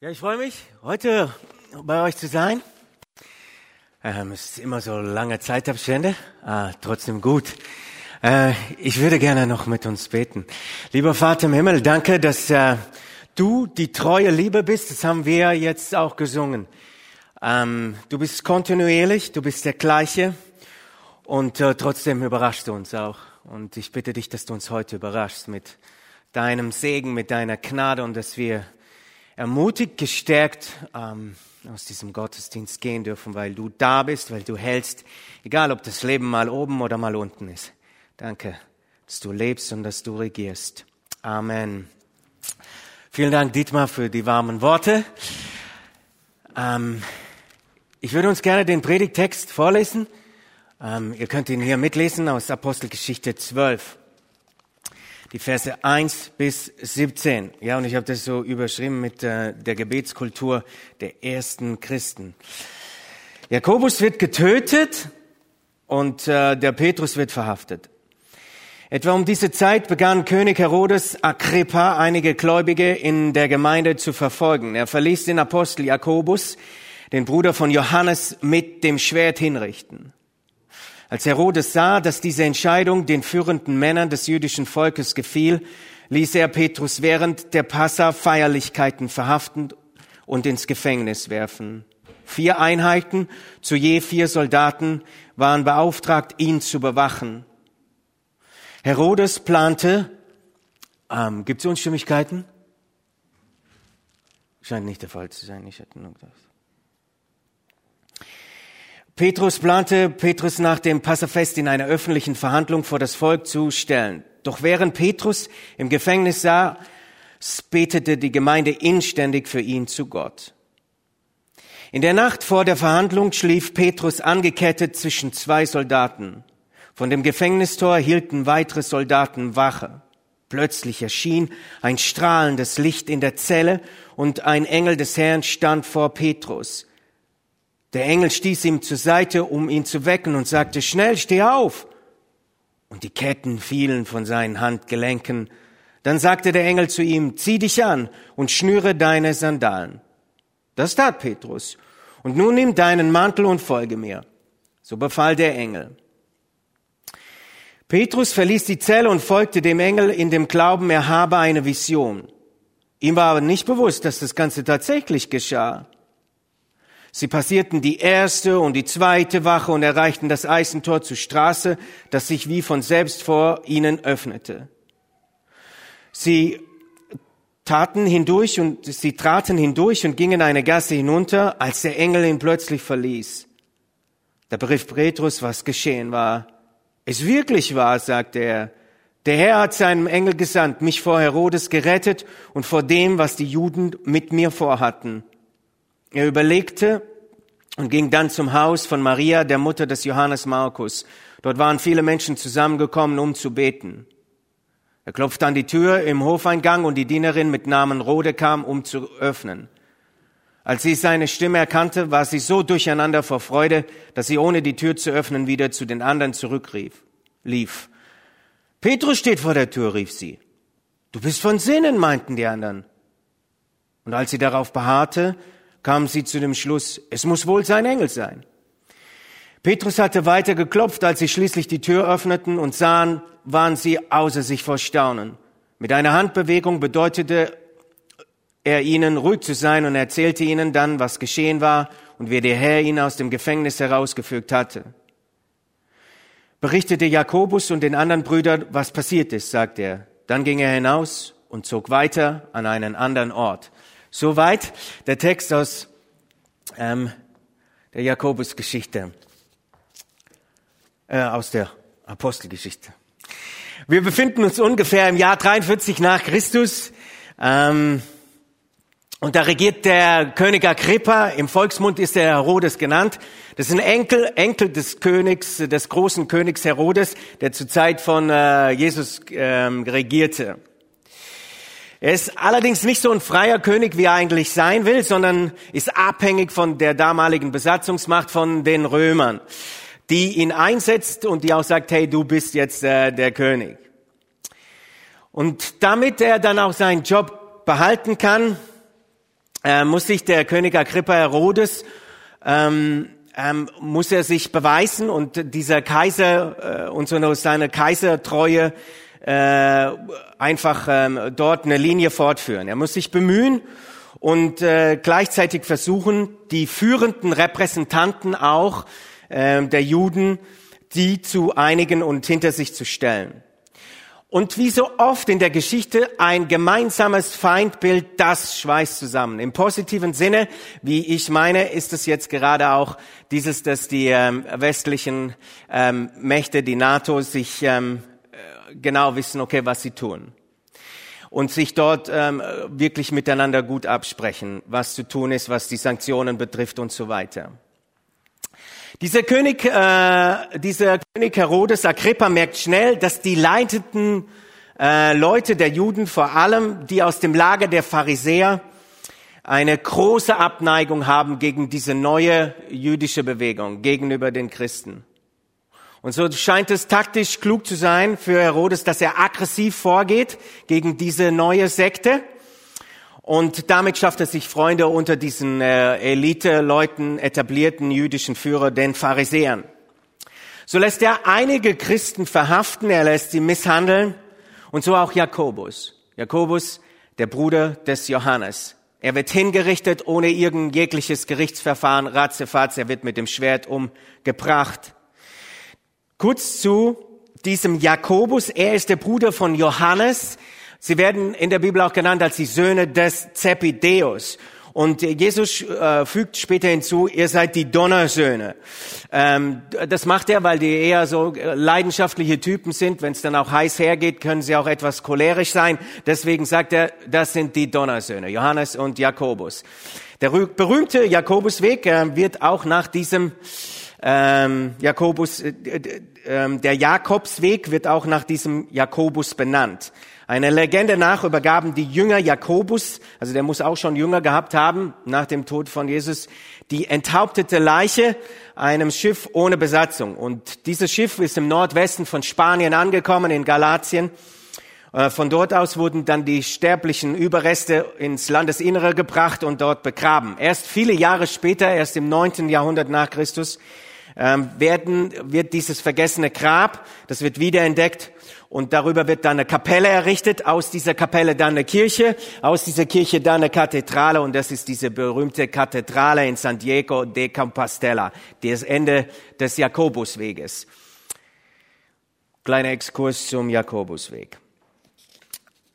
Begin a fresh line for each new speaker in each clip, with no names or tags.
Ja, ich freue mich, heute bei euch zu sein. Ähm, es ist immer so lange Zeitabstände, ah, trotzdem gut. Äh, ich würde gerne noch mit uns beten. Lieber Vater im Himmel, danke, dass äh, du die treue Liebe bist. Das haben wir jetzt auch gesungen. Ähm, du bist kontinuierlich, du bist der gleiche und äh, trotzdem überraschst du uns auch. Und ich bitte dich, dass du uns heute überraschst mit deinem Segen, mit deiner Gnade und dass wir ermutigt, gestärkt ähm, aus diesem Gottesdienst gehen dürfen, weil du da bist, weil du hältst, egal ob das Leben mal oben oder mal unten ist. Danke, dass du lebst und dass du regierst. Amen. Vielen Dank, Dietmar, für die warmen Worte. Ähm, ich würde uns gerne den Predigtext vorlesen. Ähm, ihr könnt ihn hier mitlesen aus Apostelgeschichte 12 die Verse 1 bis 17. Ja, und ich habe das so überschrieben mit äh, der Gebetskultur der ersten Christen. Jakobus wird getötet und äh, der Petrus wird verhaftet. Etwa um diese Zeit begann König Herodes Agrippa einige Gläubige in der Gemeinde zu verfolgen. Er verließ den Apostel Jakobus, den Bruder von Johannes, mit dem Schwert hinrichten. Als Herodes sah, dass diese Entscheidung den führenden Männern des jüdischen Volkes gefiel, ließ er Petrus während der Passa-Feierlichkeiten verhaften und ins Gefängnis werfen. Vier Einheiten, zu je vier Soldaten, waren beauftragt, ihn zu bewachen. Herodes plante, ähm, gibt es Unstimmigkeiten? Scheint nicht der Fall zu sein, ich hätte nur gedacht. Petrus plante, Petrus nach dem Passafest in einer öffentlichen Verhandlung vor das Volk zu stellen. Doch während Petrus im Gefängnis sah, betete die Gemeinde inständig für ihn zu Gott. In der Nacht vor der Verhandlung schlief Petrus angekettet zwischen zwei Soldaten. Von dem Gefängnistor hielten weitere Soldaten Wache. Plötzlich erschien ein strahlendes Licht in der Zelle und ein Engel des Herrn stand vor Petrus. Der Engel stieß ihm zur Seite, um ihn zu wecken und sagte, schnell, steh auf. Und die Ketten fielen von seinen Handgelenken. Dann sagte der Engel zu ihm, zieh dich an und schnüre deine Sandalen. Das tat Petrus. Und nun nimm deinen Mantel und folge mir. So befahl der Engel. Petrus verließ die Zelle und folgte dem Engel in dem Glauben, er habe eine Vision. Ihm war aber nicht bewusst, dass das Ganze tatsächlich geschah. Sie passierten die erste und die zweite Wache und erreichten das Eisentor zur Straße, das sich wie von selbst vor ihnen öffnete. Sie taten hindurch und sie traten hindurch und gingen eine Gasse hinunter, als der Engel ihn plötzlich verließ. Da berief Petrus, was geschehen war. Es wirklich war, sagte er. Der Herr hat seinem Engel gesandt, mich vor Herodes gerettet und vor dem, was die Juden mit mir vorhatten. Er überlegte und ging dann zum Haus von Maria, der Mutter des Johannes Markus. Dort waren viele Menschen zusammengekommen, um zu beten. Er klopfte an die Tür im Hofeingang und die Dienerin mit Namen Rode kam, um zu öffnen. Als sie seine Stimme erkannte, war sie so durcheinander vor Freude, dass sie ohne die Tür zu öffnen wieder zu den anderen zurückrief, lief. Petrus steht vor der Tür, rief sie. Du bist von Sinnen, meinten die anderen. Und als sie darauf beharrte, kamen sie zu dem Schluss, es muss wohl sein Engel sein. Petrus hatte weiter geklopft, als sie schließlich die Tür öffneten und sahen, waren sie außer sich vor Staunen. Mit einer Handbewegung bedeutete er ihnen, ruhig zu sein und erzählte ihnen dann, was geschehen war und wie der Herr ihn aus dem Gefängnis herausgefügt hatte. Berichtete Jakobus und den anderen Brüdern, was passiert ist, sagte er. Dann ging er hinaus und zog weiter an einen anderen Ort. Soweit der Text aus ähm, der Jakobusgeschichte, äh, aus der Apostelgeschichte. Wir befinden uns ungefähr im Jahr 43 nach Christus. Ähm, und da regiert der König Agrippa, im Volksmund ist er Herodes genannt. Das ist ein Enkel, Enkel des Königs, des großen Königs Herodes, der zur Zeit von äh, Jesus ähm, regierte. Er ist allerdings nicht so ein freier König, wie er eigentlich sein will, sondern ist abhängig von der damaligen Besatzungsmacht von den Römern, die ihn einsetzt und die auch sagt, hey, du bist jetzt äh, der König. Und damit er dann auch seinen Job behalten kann, äh, muss sich der König Agrippa Herodes ähm, ähm, muss er sich beweisen und dieser Kaiser äh, und so seine Kaisertreue äh, einfach ähm, dort eine Linie fortführen. Er muss sich bemühen und äh, gleichzeitig versuchen, die führenden Repräsentanten auch äh, der Juden, die zu einigen und hinter sich zu stellen. Und wie so oft in der Geschichte ein gemeinsames Feindbild, das schweißt zusammen. Im positiven Sinne, wie ich meine, ist es jetzt gerade auch dieses, dass die ähm, westlichen ähm, Mächte, die NATO, sich ähm, äh, genau wissen, okay, was sie tun. Und sich dort ähm, wirklich miteinander gut absprechen, was zu tun ist, was die Sanktionen betrifft und so weiter. Dieser König, äh, dieser König Herodes Agrippa merkt schnell, dass die leitenden äh, Leute der Juden, vor allem die aus dem Lager der Pharisäer, eine große Abneigung haben gegen diese neue jüdische Bewegung gegenüber den Christen. Und so scheint es taktisch klug zu sein für Herodes, dass er aggressiv vorgeht gegen diese neue Sekte und damit schafft er sich Freunde unter diesen äh, Elite-Leuten, etablierten jüdischen Führer, den Pharisäern. So lässt er einige Christen verhaften, er lässt sie misshandeln und so auch Jakobus. Jakobus, der Bruder des Johannes. Er wird hingerichtet ohne irgend jegliches Gerichtsverfahren, ratzefatz, er wird mit dem Schwert umgebracht. Kurz zu diesem Jakobus, er ist der Bruder von Johannes, Sie werden in der Bibel auch genannt als die Söhne des Zebedeus. Und Jesus äh, fügt später hinzu, ihr seid die Donnersöhne. Ähm, das macht er, weil die eher so leidenschaftliche Typen sind. Wenn es dann auch heiß hergeht, können sie auch etwas cholerisch sein. Deswegen sagt er, das sind die Donnersöhne, Johannes und Jakobus. Der berühmte Jakobusweg äh, wird auch nach diesem ähm, Jakobus, äh, äh, der Jakobsweg wird auch nach diesem Jakobus benannt. Eine Legende nach übergaben die Jünger Jakobus, also der muss auch schon Jünger gehabt haben, nach dem Tod von Jesus, die enthauptete Leiche einem Schiff ohne Besatzung. Und dieses Schiff ist im Nordwesten von Spanien angekommen, in Galatien. Äh, von dort aus wurden dann die sterblichen Überreste ins Landesinnere gebracht und dort begraben. Erst viele Jahre später, erst im neunten Jahrhundert nach Christus, werden, wird dieses vergessene Grab, das wird wiederentdeckt und darüber wird dann eine Kapelle errichtet, aus dieser Kapelle dann eine Kirche, aus dieser Kirche dann eine Kathedrale und das ist diese berühmte Kathedrale in San Diego de Compostela, das Ende des Jakobusweges. Kleiner Exkurs zum Jakobusweg.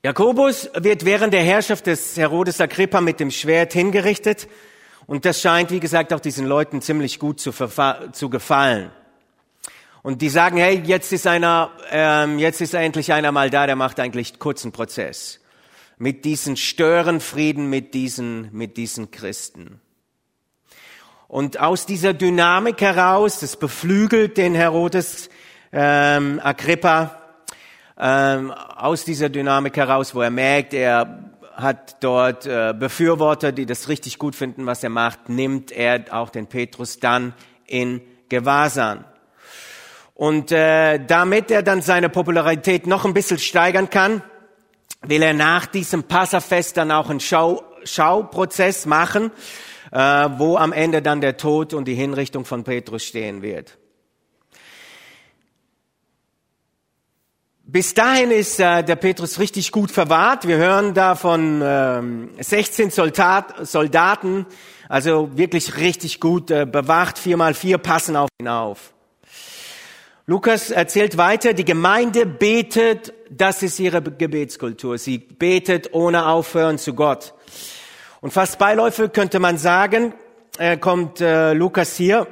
Jakobus wird während der Herrschaft des Herodes Agrippa mit dem Schwert hingerichtet und das scheint, wie gesagt, auch diesen Leuten ziemlich gut zu, zu gefallen. Und die sagen, hey, jetzt ist einer, ähm, jetzt ist endlich einer mal da, der macht eigentlich kurzen Prozess. Mit diesen Störenfrieden, mit diesen, mit diesen Christen. Und aus dieser Dynamik heraus, das beflügelt den Herodes ähm, Agrippa, ähm, aus dieser Dynamik heraus, wo er merkt, er hat dort äh, Befürworter, die das richtig gut finden, was er macht, nimmt er auch den Petrus dann in Gewahrsam. Und äh, damit er dann seine Popularität noch ein bisschen steigern kann, will er nach diesem Passafest dann auch einen Schau, Schauprozess machen, äh, wo am Ende dann der Tod und die Hinrichtung von Petrus stehen wird. Bis dahin ist äh, der Petrus richtig gut verwahrt. Wir hören da von ähm, 16 Soldat, Soldaten, also wirklich richtig gut äh, bewacht. Vier mal vier passen auf ihn auf. Lukas erzählt weiter, die Gemeinde betet, das ist ihre Gebetskultur. Sie betet ohne Aufhören zu Gott. Und fast beiläufig könnte man sagen, äh, kommt äh, Lukas hier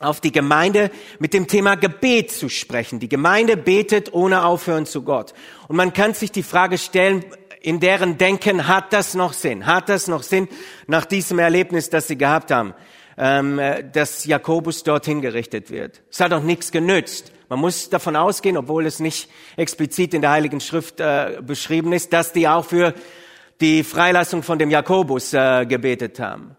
auf die Gemeinde mit dem Thema Gebet zu sprechen. Die Gemeinde betet ohne Aufhören zu Gott. Und man kann sich die Frage stellen, in deren Denken hat das noch Sinn? Hat das noch Sinn nach diesem Erlebnis, das sie gehabt haben? ähm, dass Jakobus dorthin gerichtet wird. Es hat auch nichts genützt. Man muss davon ausgehen, obwohl es nicht explizit in der Heiligen Schrift äh, beschrieben ist, dass die auch für die Freilassung von dem Jakobus äh, gebetet haben.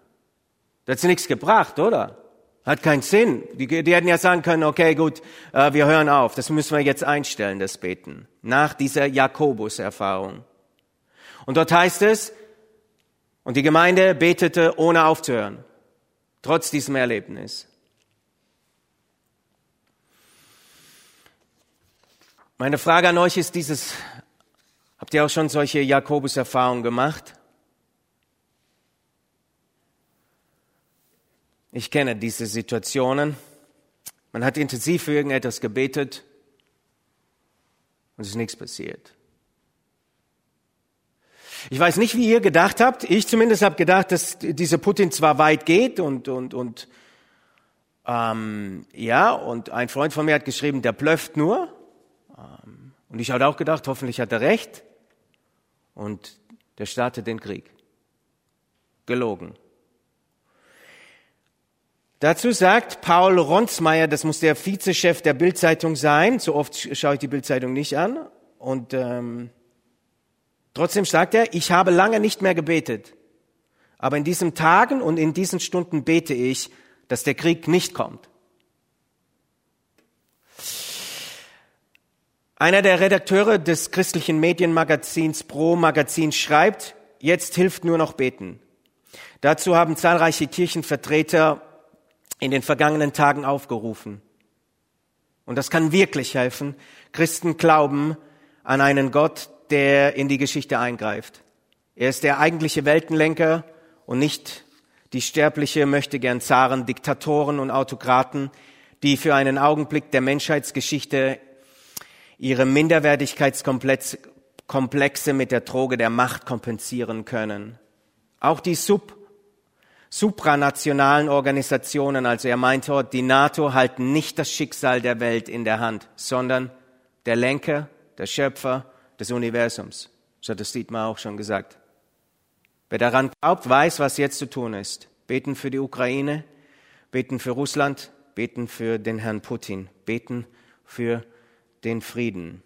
Das hat nichts gebracht, oder? Hat keinen Sinn. Die, die hätten ja sagen können, okay, gut, äh, wir hören auf. Das müssen wir jetzt einstellen, das Beten. Nach dieser Jakobus-Erfahrung. Und dort heißt es, Und die Gemeinde betete ohne aufzuhören, trotz diesem Erlebnis. Meine Frage an euch ist dieses, habt ihr auch schon solche Jakobus-Erfahrungen gemacht? Ich kenne diese Situationen. Man hat intensiv für irgendetwas gebetet und es ist nichts passiert. Ich weiß nicht, wie ihr gedacht habt. Ich zumindest habe gedacht, dass dieser Putin zwar weit geht und und und ähm, ja und ein Freund von mir hat geschrieben, der blöfft nur. Ähm, und ich hatte auch gedacht, hoffentlich hat er recht. Und der startet den Krieg. Gelogen. Dazu sagt Paul Ronsmeier, das muss der Vizechef der Bildzeitung sein. So oft schaue ich die Bildzeitung nicht an. Und ähm, Trotzdem sagt er, ich habe lange nicht mehr gebetet. Aber in diesen Tagen und in diesen Stunden bete ich, dass der Krieg nicht kommt. Einer der Redakteure des christlichen Medienmagazins Pro Magazin schreibt, jetzt hilft nur noch beten. Dazu haben zahlreiche Kirchenvertreter in den vergangenen Tagen aufgerufen. Und das kann wirklich helfen. Christen glauben an einen Gott, der in die Geschichte eingreift. Er ist der eigentliche Weltenlenker und nicht die sterbliche möchte gern Zaren, Diktatoren und Autokraten, die für einen Augenblick der Menschheitsgeschichte ihre Minderwertigkeitskomplexe mit der Droge der Macht kompensieren können. Auch die Sub supranationalen Organisationen, also er meint dort, die NATO halten nicht das Schicksal der Welt in der Hand, sondern der Lenker, der Schöpfer des Universums. So hat das Dietmar auch schon gesagt. Wer daran glaubt, weiß, was jetzt zu tun ist. Beten für die Ukraine, beten für Russland, beten für den Herrn Putin, beten für den Frieden.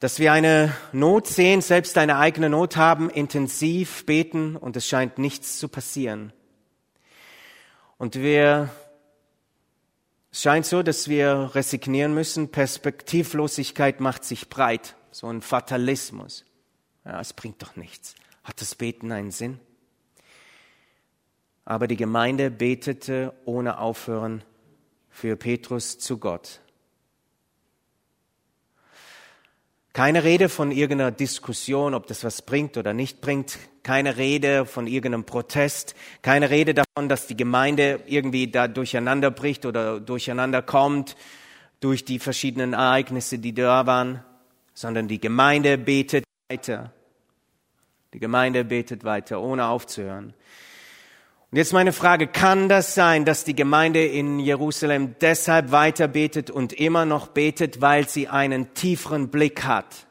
Dass wir eine Not sehen, selbst eine eigene Not haben, intensiv beten und es scheint nichts zu passieren. Und wir es scheint so, dass wir resignieren müssen. Perspektivlosigkeit macht sich breit. So ein Fatalismus. Ja, es bringt doch nichts. Hat das Beten einen Sinn? Aber die Gemeinde betete ohne Aufhören für Petrus zu Gott. Keine Rede von irgendeiner Diskussion, ob das was bringt oder nicht bringt. Keine Rede von irgendeinem Protest. Keine Rede davon, dass die Gemeinde irgendwie da durcheinander bricht oder durcheinander kommt durch die verschiedenen Ereignisse, die da waren, sondern die Gemeinde betet weiter. Die Gemeinde betet weiter, ohne aufzuhören. Und jetzt meine Frage, kann das sein, dass die Gemeinde in Jerusalem deshalb weiter betet und immer noch betet, weil sie einen tieferen Blick hat?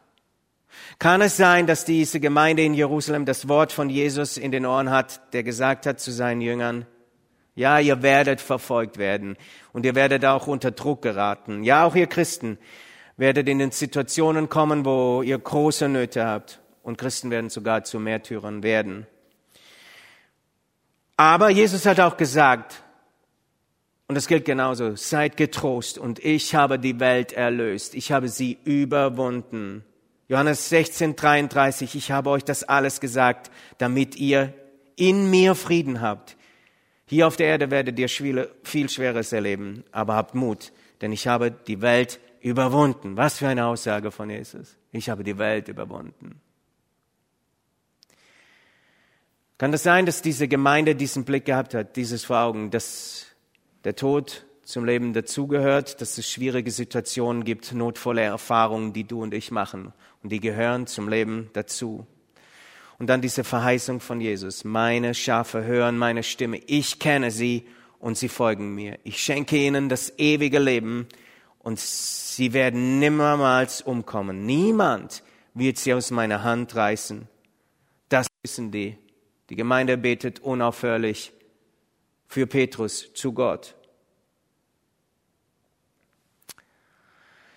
Kann es sein, dass diese Gemeinde in Jerusalem das Wort von Jesus in den Ohren hat, der gesagt hat zu seinen Jüngern, ja, ihr werdet verfolgt werden und ihr werdet auch unter Druck geraten. Ja, auch ihr Christen werdet in den Situationen kommen, wo ihr große Nöte habt und Christen werden sogar zu Märtyrern werden. Aber Jesus hat auch gesagt, und das gilt genauso, seid getrost und ich habe die Welt erlöst. Ich habe sie überwunden. Johannes 16, 33, ich habe euch das alles gesagt, damit ihr in mir Frieden habt. Hier auf der Erde werdet ihr viel Schweres erleben, aber habt Mut, denn ich habe die Welt überwunden. Was für eine Aussage von Jesus. Ich habe die Welt überwunden. Kann das sein, dass diese Gemeinde diesen Blick gehabt hat, dieses vor Augen, dass der Tod zum Leben dazugehört, dass es schwierige Situationen gibt, notvolle Erfahrungen, die du und ich machen und die gehören zum Leben dazu. Und dann diese Verheißung von Jesus, meine Schafe hören meine Stimme, ich kenne sie und sie folgen mir. Ich schenke ihnen das ewige Leben und sie werden nimmermals umkommen. Niemand wird sie aus meiner Hand reißen. Das wissen die die Gemeinde betet unaufhörlich für Petrus zu Gott.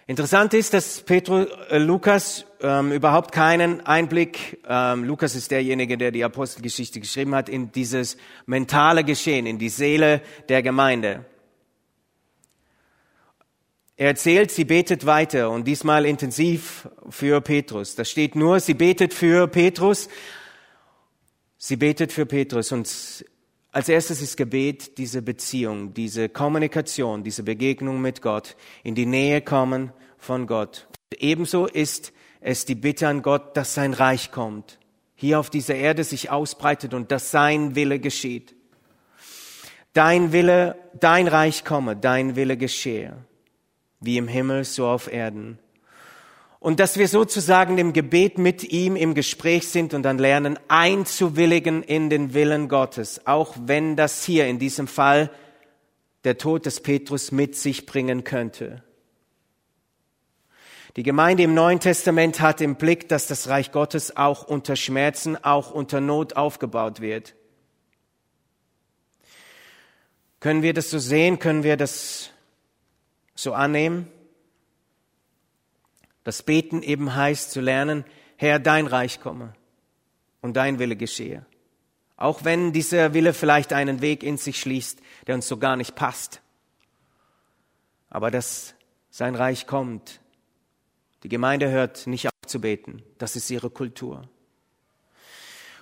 Interessant ist, dass Petrus, äh, Lukas ähm, überhaupt keinen Einblick, ähm, Lukas ist derjenige, der die Apostelgeschichte geschrieben hat, in dieses mentale Geschehen, in die Seele der Gemeinde. er erzählt, sie betet weiter und diesmal intensiv für Petrus. Da steht nur, sie betet für Petrus. Sie betet für Petrus und als erstes ist Gebet diese Beziehung, diese Kommunikation, diese Begegnung mit Gott, in die Nähe kommen von Gott. Ebenso ist es die Bitte an Gott, dass sein Reich kommt, hier auf dieser Erde sich ausbreitet und dass sein Wille geschieht. Dein Wille, dein Reich komme, dein Wille geschehe, wie im Himmel, so auf Erden. Und dass wir sozusagen im Gebet mit ihm im Gespräch sind und dann lernen, einzuwilligen in den Willen Gottes, auch wenn das hier in diesem Fall der Tod des Petrus mit sich bringen könnte. Die Gemeinde im Neuen Testament hat im Blick, dass das Reich Gottes auch unter Schmerzen, auch unter Not aufgebaut wird. Können wir das so sehen? Können wir das so annehmen? Das Beten eben heißt zu lernen, Herr, dein Reich komme und dein Wille geschehe. Auch wenn dieser Wille vielleicht einen Weg in sich schließt, der uns so gar nicht passt. Aber dass sein Reich kommt. Die Gemeinde hört nicht auf zu beten. Das ist ihre Kultur.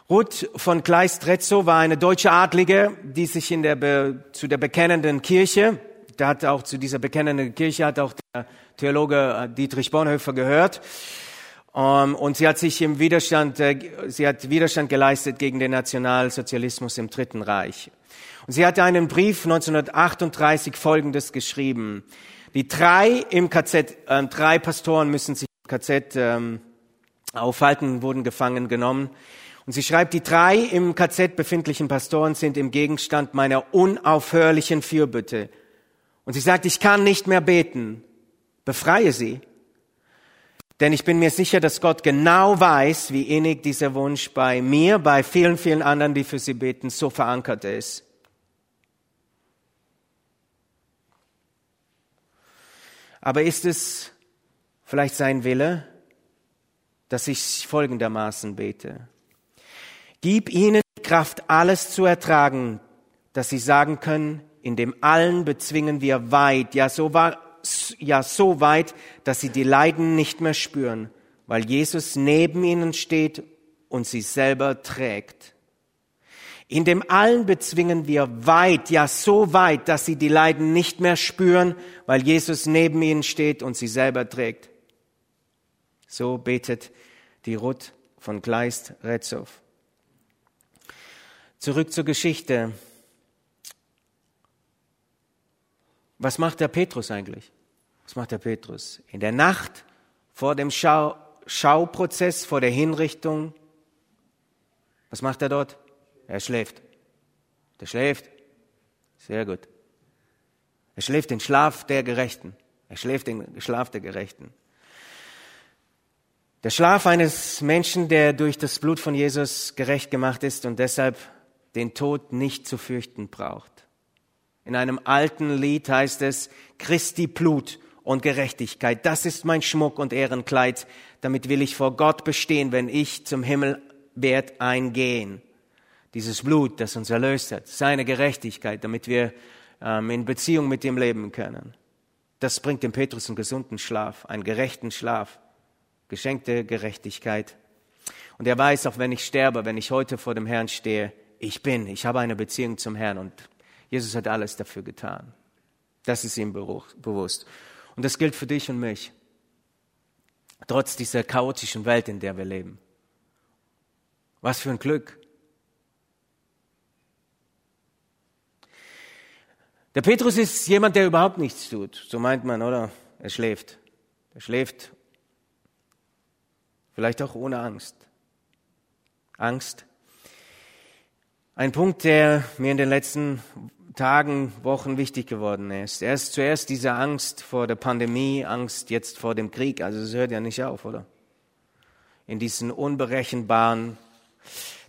Ruth von Kleist-Retzow war eine deutsche Adlige, die sich in der Be zu der bekennenden Kirche, da hat auch zu dieser bekennenden Kirche hat auch der Theologe äh, Dietrich Bonhoeffer gehört. Ähm, und sie hat sich im Widerstand, äh, sie hat Widerstand geleistet gegen den Nationalsozialismus im Dritten Reich. Und sie hat einen Brief 1938 Folgendes geschrieben. Die drei im KZ, äh, drei Pastoren müssen sich im KZ ähm, aufhalten, wurden gefangen genommen. Und sie schreibt, die drei im KZ befindlichen Pastoren sind im Gegenstand meiner unaufhörlichen Fürbitte. Und sie sagt, ich kann nicht mehr beten. Befreie sie. Denn ich bin mir sicher, dass Gott genau weiß, wie innig dieser Wunsch bei mir, bei vielen, vielen anderen, die für sie beten, so verankert ist. Aber ist es vielleicht sein Wille, dass ich folgendermaßen bete? Gib ihnen Kraft, alles zu ertragen, dass sie sagen können, in dem allen bezwingen wir weit, ja so, war, ja so weit, dass sie die Leiden nicht mehr spüren, weil Jesus neben ihnen steht und sie selber trägt. In dem allen bezwingen wir weit, ja so weit, dass sie die Leiden nicht mehr spüren, weil Jesus neben ihnen steht und sie selber trägt. So betet die Ruth von Kleist-Retzow. Zurück zur Geschichte. Was macht der Petrus eigentlich? Was macht der Petrus? In der Nacht vor dem Schau Schauprozess, vor der Hinrichtung, was macht er dort? Er schläft. Der schläft. Sehr gut. Er schläft den Schlaf der Gerechten. Er schläft den Schlaf der Gerechten. Der Schlaf eines Menschen, der durch das Blut von Jesus gerecht gemacht ist und deshalb den Tod nicht zu fürchten braucht. In einem alten Lied heißt es, Christi Blut und Gerechtigkeit, das ist mein Schmuck und Ehrenkleid, damit will ich vor Gott bestehen, wenn ich zum Himmel werd eingehen. Dieses Blut, das uns erlöst hat, seine Gerechtigkeit, damit wir ähm, in Beziehung mit ihm leben können. Das bringt dem Petrus einen gesunden Schlaf, einen gerechten Schlaf, geschenkte Gerechtigkeit. Und er weiß, auch wenn ich sterbe, wenn ich heute vor dem Herrn stehe, ich bin, ich habe eine Beziehung zum Herrn und Jesus hat alles dafür getan. Das ist ihm bewusst. Und das gilt für dich und mich. Trotz dieser chaotischen Welt, in der wir leben. Was für ein Glück. Der Petrus ist jemand, der überhaupt nichts tut. So meint man, oder? Er schläft. Er schläft. Vielleicht auch ohne Angst. Angst ein Punkt, der mir in den letzten Tagen, Wochen wichtig geworden ist. Er ist zuerst diese Angst vor der Pandemie, Angst jetzt vor dem Krieg. Also es hört ja nicht auf, oder? In diesen unberechenbaren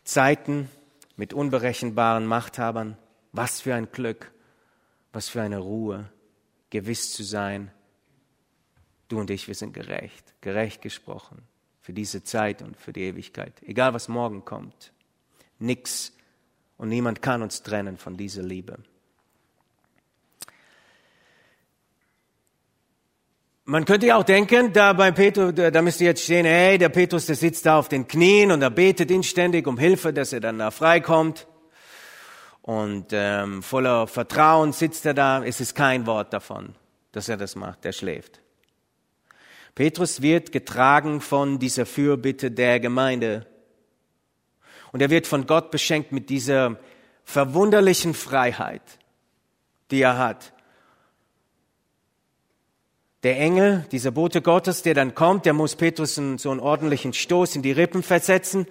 Zeiten mit unberechenbaren Machthabern. Was für ein Glück, was für eine Ruhe, gewiss zu sein. Du und ich, wir sind gerecht, gerecht gesprochen für diese Zeit und für die Ewigkeit. Egal was morgen kommt. Nix und niemand kann uns trennen von dieser Liebe. Man könnte ja auch denken, da bei Petrus, da müsste jetzt stehen, hey, der Petrus, der sitzt da auf den Knien und er betet inständig um Hilfe, dass er dann da freikommt. Und ähm, voller Vertrauen sitzt er da. Es ist kein Wort davon, dass er das macht. Er schläft. Petrus wird getragen von dieser Fürbitte der Gemeinde. Und er wird von Gott beschenkt mit dieser verwunderlichen Freiheit, die er hat. Der Engel, dieser Bote Gottes, der dann kommt, der muss Petrus einen, so einen ordentlichen Stoß in die Rippen versetzen,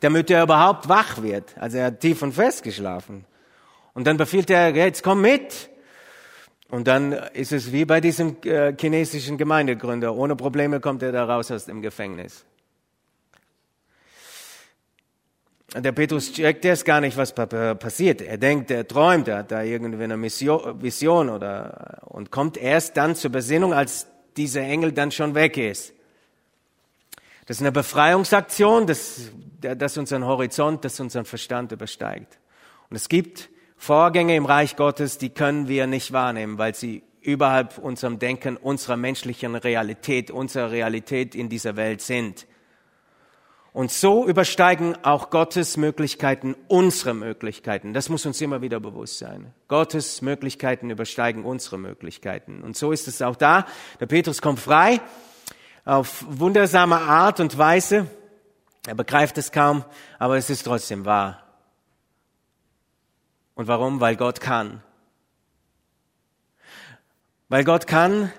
damit er überhaupt wach wird. Also er hat tief und fest geschlafen. Und dann befiehlt er, jetzt komm mit. Und dann ist es wie bei diesem äh, chinesischen Gemeindegründer. Ohne Probleme kommt er da raus aus dem Gefängnis. Der Petrus checkt erst gar nicht, was passiert. Er denkt, er träumt, er hat da irgendwie eine Vision oder, und kommt erst dann zur Besinnung, als dieser Engel dann schon weg ist. Das ist eine Befreiungsaktion, das, das unseren Horizont, das unseren Verstand übersteigt. Und es gibt Vorgänge im Reich Gottes, die können wir nicht wahrnehmen, weil sie überhalb unserem Denken, unserer menschlichen Realität, unserer Realität in dieser Welt sind. Und so übersteigen auch Gottes Möglichkeiten unsere Möglichkeiten. Das muss uns immer wieder bewusst sein. Gottes Möglichkeiten übersteigen unsere Möglichkeiten. Und so ist es auch da. Der Petrus kommt frei auf wundersame Art und Weise. Er begreift es kaum, aber es ist trotzdem wahr. Und warum? Weil Gott kann. Weil Gott kann,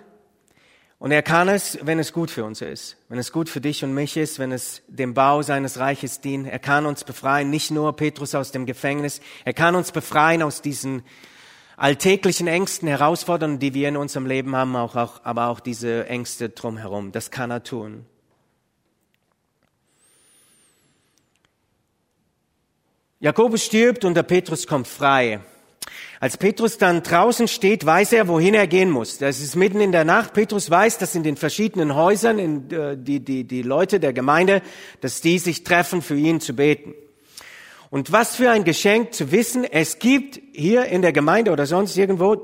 und er kann es, wenn es gut für uns ist, wenn es gut für dich und mich ist, wenn es dem Bau seines Reiches dient. Er kann uns befreien, nicht nur Petrus aus dem Gefängnis, er kann uns befreien aus diesen alltäglichen Ängsten, Herausforderungen, die wir in unserem Leben haben, auch, auch, aber auch diese Ängste drumherum. Das kann er tun. Jakobus stirbt und der Petrus kommt frei. Als Petrus dann draußen steht, weiß er, wohin er gehen muss. Das ist mitten in der Nacht. Petrus weiß, dass in den verschiedenen Häusern in, äh, die, die, die Leute der Gemeinde, dass die sich treffen, für ihn zu beten. Und was für ein Geschenk zu wissen, es gibt hier in der Gemeinde oder sonst irgendwo,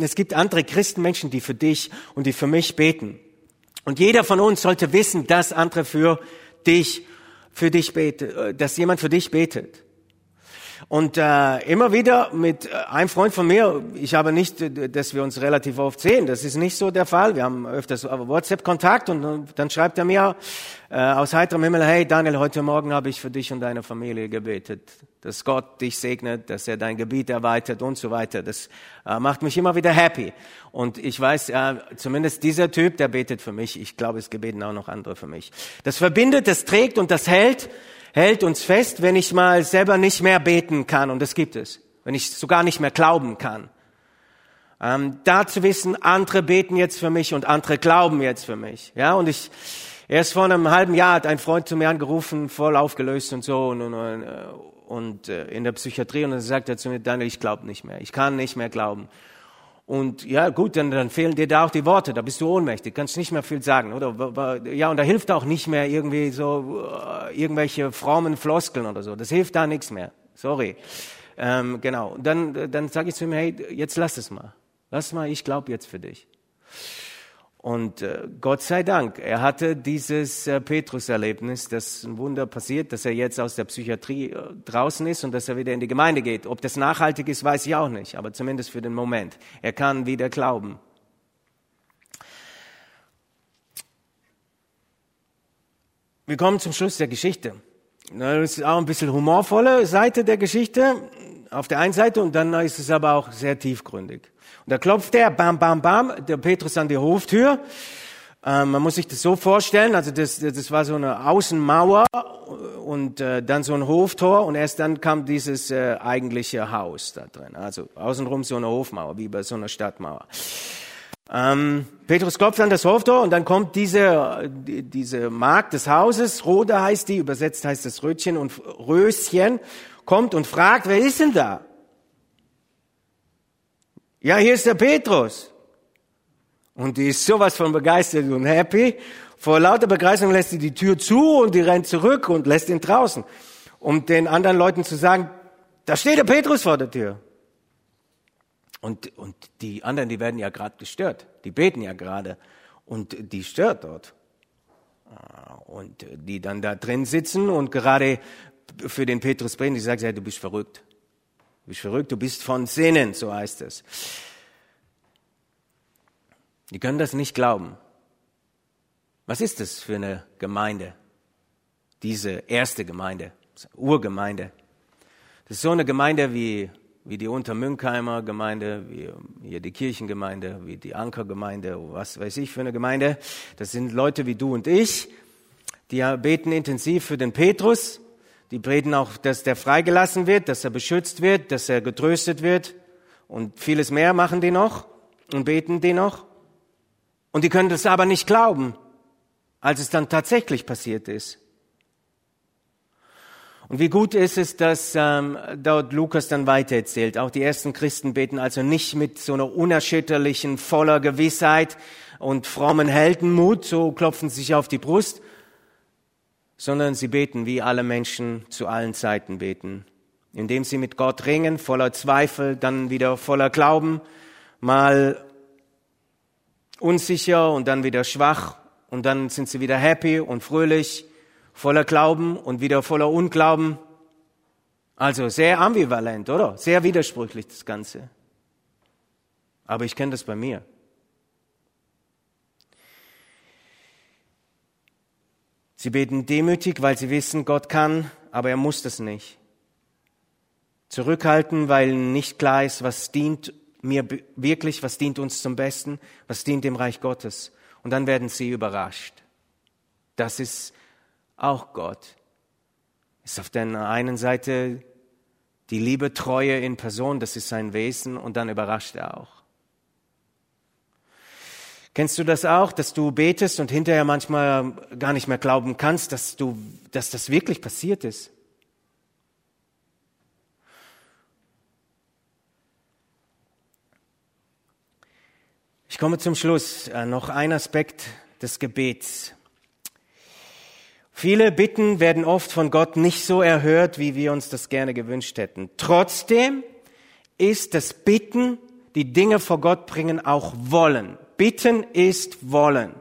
es gibt andere Christenmenschen, die für dich und die für mich beten. Und jeder von uns sollte wissen, dass andere für dich, für dich betet, äh, dass jemand für dich betet. Und äh, immer wieder mit äh, einem Freund von mir, ich habe nicht, äh, dass wir uns relativ oft sehen, das ist nicht so der Fall. Wir haben öfters WhatsApp-Kontakt und dann schreibt er mir äh, aus heiterem Himmel, hey Daniel, heute Morgen habe ich für dich und deine Familie gebetet, dass Gott dich segnet, dass er dein Gebiet erweitert und so weiter. Das äh, macht mich immer wieder happy. Und ich weiß, äh, zumindest dieser Typ, der betet für mich. Ich glaube, es gebeten auch noch andere für mich. Das verbindet, das trägt und das hält hält uns fest, wenn ich mal selber nicht mehr beten kann, und das gibt es, wenn ich sogar nicht mehr glauben kann. Ähm, da zu wissen, andere beten jetzt für mich und andere glauben jetzt für mich. Ja, und ich, erst vor einem halben Jahr hat ein Freund zu mir angerufen, voll aufgelöst und so, und, und, und äh, in der Psychiatrie, und dann sagt er zu mir, Daniel, ich glaube nicht mehr, ich kann nicht mehr glauben. Und ja, gut, dann, dann fehlen dir da auch die Worte, da bist du ohnmächtig, kannst nicht mehr viel sagen, oder? Ja, und da hilft auch nicht mehr irgendwie so uh, irgendwelche frommen Floskeln oder so. Das hilft da nichts mehr. Sorry. Ähm, genau. Dann, dann sage ich zu ihm, hey, jetzt lass es mal. Lass mal, ich glaube jetzt für dich. Und äh, Gott sei Dank, er hatte dieses äh, Petrus-Erlebnis, dass ein Wunder passiert, dass er jetzt aus der Psychiatrie äh, draußen ist und dass er wieder in die Gemeinde geht. Ob das nachhaltig ist, weiß ich auch nicht, aber zumindest für den Moment. Er kann wieder glauben. Wir kommen zum Schluss der Geschichte. Das ist auch ein bisschen humorvolle Seite der Geschichte auf der einen Seite und dann ist es aber auch sehr tiefgründig. Da klopft er, bam, bam, bam, der Petrus an die Hoftür. Ähm, man muss sich das so vorstellen, also das, das war so eine Außenmauer und äh, dann so ein Hoftor und erst dann kam dieses äh, eigentliche Haus da drin. Also außenrum so eine Hofmauer, wie bei so einer Stadtmauer. Ähm, Petrus klopft an das Hoftor und dann kommt diese, diese Magd des Hauses, Rode heißt die, übersetzt heißt das Rötchen und Röschen, kommt und fragt, wer ist denn da? Ja, hier ist der Petrus. Und die ist sowas von begeistert und happy. Vor lauter Begeisterung lässt sie die Tür zu und die rennt zurück und lässt ihn draußen. Um den anderen Leuten zu sagen, da steht der Petrus vor der Tür. Und, und die anderen, die werden ja gerade gestört. Die beten ja gerade. Und die stört dort. Und die dann da drin sitzen und gerade für den Petrus bringen, die sagt, ja, du bist verrückt. Du bist verrückt, du bist von Sinnen, so heißt es. Die können das nicht glauben. Was ist das für eine Gemeinde? Diese erste Gemeinde, Urgemeinde. Das ist so eine Gemeinde wie, wie die Untermünkheimer Gemeinde, wie hier die Kirchengemeinde, wie die Ankergemeinde, was weiß ich für eine Gemeinde. Das sind Leute wie du und ich, die beten intensiv für den Petrus. Die beten auch, dass der freigelassen wird, dass er beschützt wird, dass er getröstet wird. Und vieles mehr machen die noch und beten die noch. Und die können das aber nicht glauben als es dann tatsächlich passiert ist. Und wie gut ist es, dass ähm, dort Lukas dann weitererzählt. Auch die ersten Christen beten also nicht mit so einer unerschütterlichen, voller Gewissheit und frommen Heldenmut, so klopfen sie sich auf die Brust, sondern sie beten, wie alle Menschen zu allen Zeiten beten, indem sie mit Gott ringen, voller Zweifel, dann wieder voller Glauben, mal unsicher und dann wieder schwach und dann sind sie wieder happy und fröhlich, voller Glauben und wieder voller Unglauben. Also sehr ambivalent, oder? Sehr widersprüchlich das Ganze. Aber ich kenne das bei mir. Sie beten demütig, weil sie wissen, Gott kann, aber er muss das nicht. Zurückhalten, weil nicht klar ist, was dient mir wirklich, was dient uns zum Besten, was dient dem Reich Gottes und dann werden sie überrascht. Das ist auch Gott. Ist auf der einen Seite die Liebe, Treue in Person, das ist sein Wesen und dann überrascht er auch. Kennst du das auch, dass du betest und hinterher manchmal gar nicht mehr glauben kannst, dass du, dass das wirklich passiert ist? Ich komme zum Schluss. Äh, noch ein Aspekt des Gebets. Viele Bitten werden oft von Gott nicht so erhört, wie wir uns das gerne gewünscht hätten. Trotzdem ist das Bitten, die Dinge vor Gott bringen, auch Wollen. Bitten ist Wollen.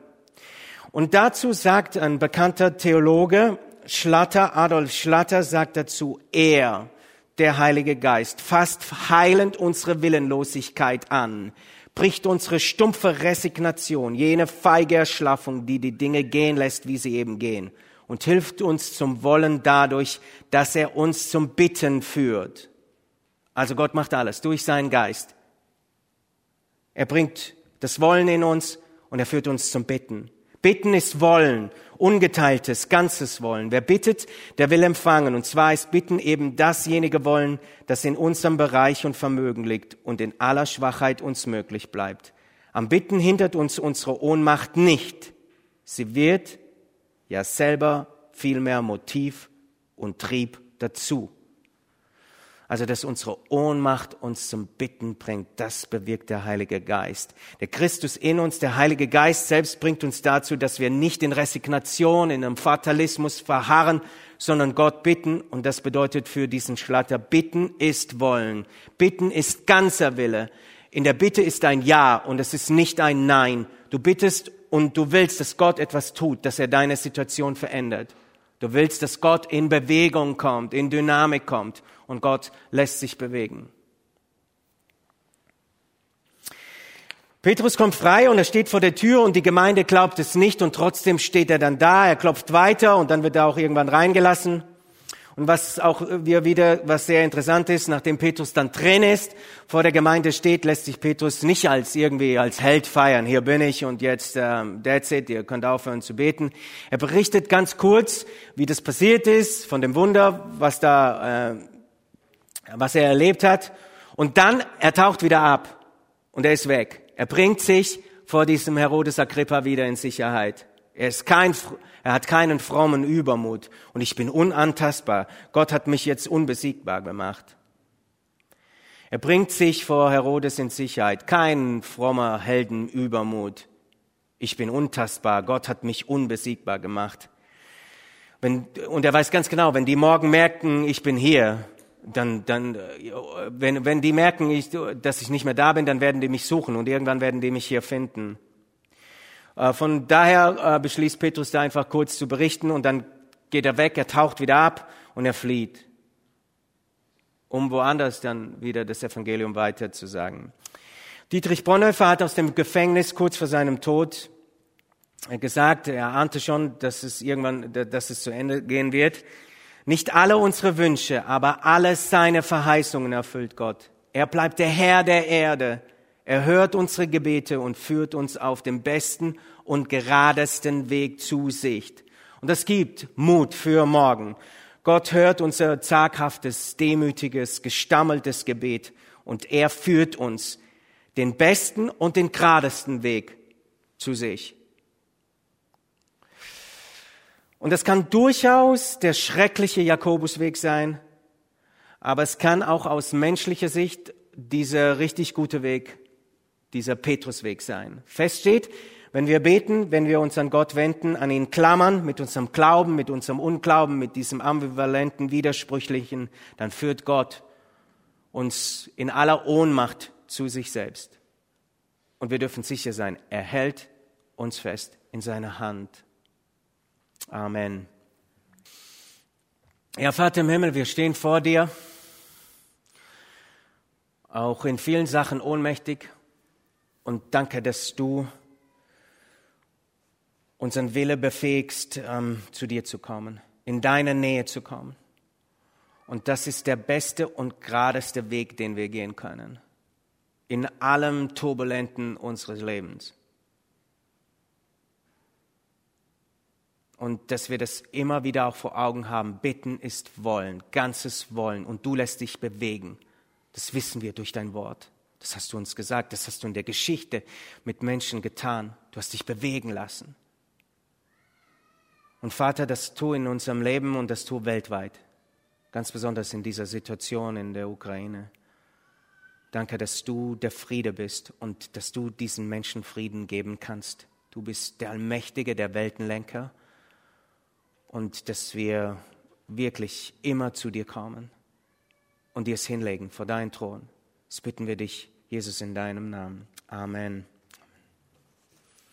Und dazu sagt ein bekannter Theologe, Schlatter, Adolf Schlatter, sagt dazu, er, der Heilige Geist, fasst heilend unsere Willenlosigkeit an bricht unsere stumpfe Resignation, jene feige Erschlaffung, die die Dinge gehen lässt, wie sie eben gehen, und hilft uns zum Wollen dadurch, dass er uns zum Bitten führt. Also Gott macht alles durch seinen Geist. Er bringt das Wollen in uns und er führt uns zum Bitten. Bitten ist Wollen, ungeteiltes, ganzes Wollen. Wer bittet, der will empfangen. Und zwar ist Bitten eben dasjenige Wollen, das in unserem Bereich und Vermögen liegt und in aller Schwachheit uns möglich bleibt. Am Bitten hindert uns unsere Ohnmacht nicht. Sie wird ja selber vielmehr Motiv und Trieb dazu. Also, dass unsere Ohnmacht uns zum Bitten bringt, das bewirkt der Heilige Geist. Der Christus in uns, der Heilige Geist selbst bringt uns dazu, dass wir nicht in Resignation, in einem Fatalismus verharren, sondern Gott bitten. Und das bedeutet für diesen Schlatter, bitten ist wollen. Bitten ist ganzer Wille. In der Bitte ist ein Ja und es ist nicht ein Nein. Du bittest und du willst, dass Gott etwas tut, dass er deine Situation verändert. Du willst, dass Gott in Bewegung kommt, in Dynamik kommt und Gott lässt sich bewegen. Petrus kommt frei und er steht vor der Tür und die Gemeinde glaubt es nicht und trotzdem steht er dann da, er klopft weiter und dann wird er auch irgendwann reingelassen. Und was auch wir wieder, was sehr interessant ist, nachdem Petrus dann drin ist, vor der Gemeinde steht, lässt sich Petrus nicht als irgendwie als Held feiern. Hier bin ich und jetzt, ähm, that's it, ihr könnt aufhören zu beten. Er berichtet ganz kurz, wie das passiert ist, von dem Wunder, was da, äh, was er erlebt hat. Und dann, er taucht wieder ab und er ist weg. Er bringt sich vor diesem Herodes Agrippa wieder in Sicherheit. Er ist kein, er hat keinen frommen Übermut und ich bin unantastbar. Gott hat mich jetzt unbesiegbar gemacht. Er bringt sich vor Herodes in Sicherheit. Kein frommer Heldenübermut. Ich bin untastbar. Gott hat mich unbesiegbar gemacht. Wenn, und er weiß ganz genau, wenn die morgen merken, ich bin hier, dann, dann, wenn, wenn die merken, ich, dass ich nicht mehr da bin, dann werden die mich suchen und irgendwann werden die mich hier finden. Äh, von daher äh, beschließt Petrus da einfach kurz zu berichten und dann geht er weg, er taucht wieder ab und er flieht, um woanders dann wieder das Evangelium weiter zu sagen. Dietrich Bonhoeffer hat aus dem Gefängnis kurz vor seinem Tod gesagt, er ahnte schon, dass es irgendwann, dass es zu Ende gehen wird. Nicht alle unsere Wünsche, aber alle seine Verheißungen erfüllt Gott. Er bleibt der Herr der Erde. Er hört unsere Gebete und führt uns auf dem besten und geradesten Weg zu sich. Und das gibt Mut für morgen. Gott hört unser zaghaftes, demütiges, gestammeltes Gebet und er führt uns den besten und den geradesten Weg zu sich. Und das kann durchaus der schreckliche Jakobusweg sein, aber es kann auch aus menschlicher Sicht dieser richtig gute Weg dieser Petrusweg sein. Fest steht, wenn wir beten, wenn wir uns an Gott wenden, an ihn klammern, mit unserem Glauben, mit unserem Unglauben, mit diesem ambivalenten, widersprüchlichen, dann führt Gott uns in aller Ohnmacht zu sich selbst. Und wir dürfen sicher sein, er hält uns fest in seiner Hand. Amen. Ja, Vater im Himmel, wir stehen vor dir, auch in vielen Sachen ohnmächtig, und danke, dass du unseren Wille befähigst, ähm, zu dir zu kommen, in deine Nähe zu kommen. Und das ist der beste und geradeste Weg, den wir gehen können. In allem Turbulenten unseres Lebens. Und dass wir das immer wieder auch vor Augen haben. Bitten ist Wollen, ganzes Wollen. Und du lässt dich bewegen. Das wissen wir durch dein Wort. Das hast du uns gesagt, das hast du in der Geschichte mit Menschen getan. Du hast dich bewegen lassen. Und Vater, das tu in unserem Leben und das tu weltweit, ganz besonders in dieser Situation in der Ukraine. Danke, dass du der Friede bist und dass du diesen Menschen Frieden geben kannst. Du bist der Allmächtige, der Weltenlenker und dass wir wirklich immer zu dir kommen und dir es hinlegen vor deinen Thron. Das bitten wir dich, Jesus, in deinem Namen. Amen.